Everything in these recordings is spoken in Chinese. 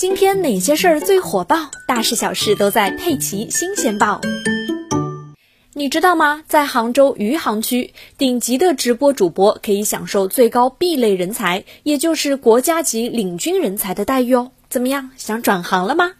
今天哪些事儿最火爆？大事小事都在《佩奇新鲜报》。你知道吗？在杭州余杭区，顶级的直播主播可以享受最高 B 类人才，也就是国家级领军人才的待遇哦。怎么样，想转行了吗？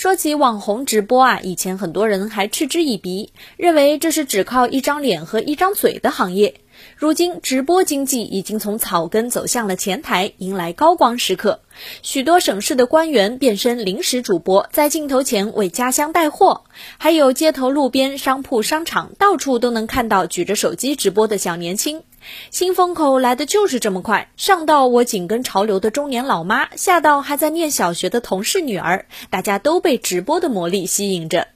说起网红直播啊，以前很多人还嗤之以鼻，认为这是只靠一张脸和一张嘴的行业。如今，直播经济已经从草根走向了前台，迎来高光时刻。许多省市的官员变身临时主播，在镜头前为家乡带货；还有街头、路边、商铺、商场，到处都能看到举着手机直播的小年轻。新风口来的就是这么快，上到我紧跟潮流的中年老妈，下到还在念小学的同事女儿，大家都被直播的魔力吸引着。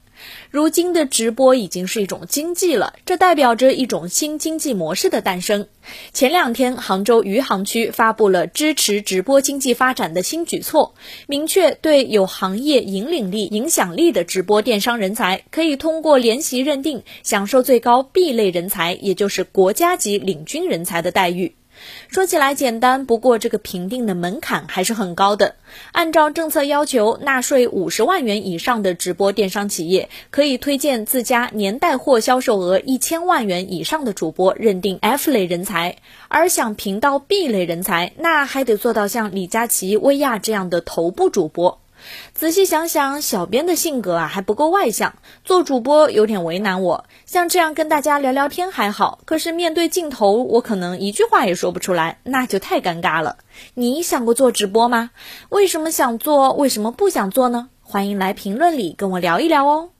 如今的直播已经是一种经济了，这代表着一种新经济模式的诞生。前两天，杭州余杭区发布了支持直播经济发展的新举措，明确对有行业引领力、影响力的直播电商人才，可以通过联席认定，享受最高 B 类人才，也就是国家级领军人才的待遇。说起来简单，不过这个评定的门槛还是很高的。按照政策要求，纳税五十万元以上的直播电商企业可以推荐自家年带货销售额一千万元以上的主播认定 F 类人才，而想评到 B 类人才，那还得做到像李佳琦、薇娅这样的头部主播。仔细想想，小编的性格啊还不够外向，做主播有点为难我。像这样跟大家聊聊天还好，可是面对镜头，我可能一句话也说不出来，那就太尴尬了。你想过做直播吗？为什么想做？为什么不想做呢？欢迎来评论里跟我聊一聊哦。